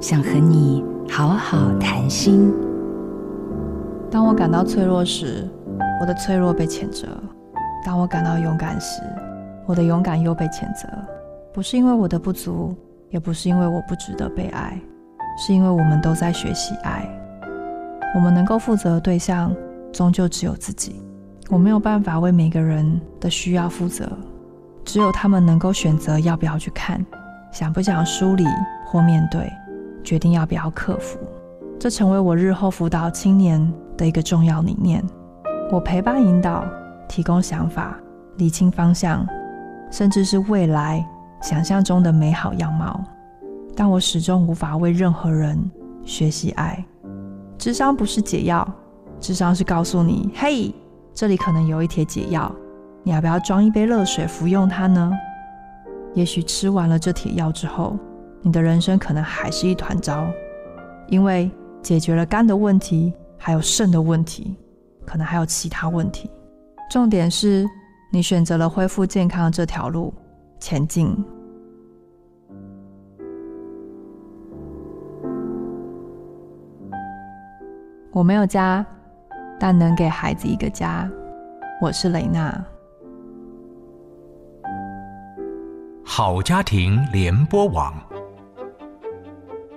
想和你好好谈心。当我感到脆弱时，我的脆弱被谴责；当我感到勇敢时，我的勇敢又被谴责。不是因为我的不足，也不是因为我不值得被爱，是因为我们都在学习爱。我们能够负责的对象，终究只有自己。我没有办法为每个人的需要负责，只有他们能够选择要不要去看，想不想梳理或面对，决定要不要克服。这成为我日后辅导青年的一个重要理念。我陪伴引导，提供想法，理清方向，甚至是未来想象中的美好样貌。但我始终无法为任何人学习爱。智商不是解药，智商是告诉你：嘿。这里可能有一帖解药，你要不要装一杯热水服用它呢？也许吃完了这帖药之后，你的人生可能还是一团糟，因为解决了肝的问题，还有肾的问题，可能还有其他问题。重点是你选择了恢复健康这条路前进。我没有家。但能给孩子一个家。我是雷娜。好家庭联播网，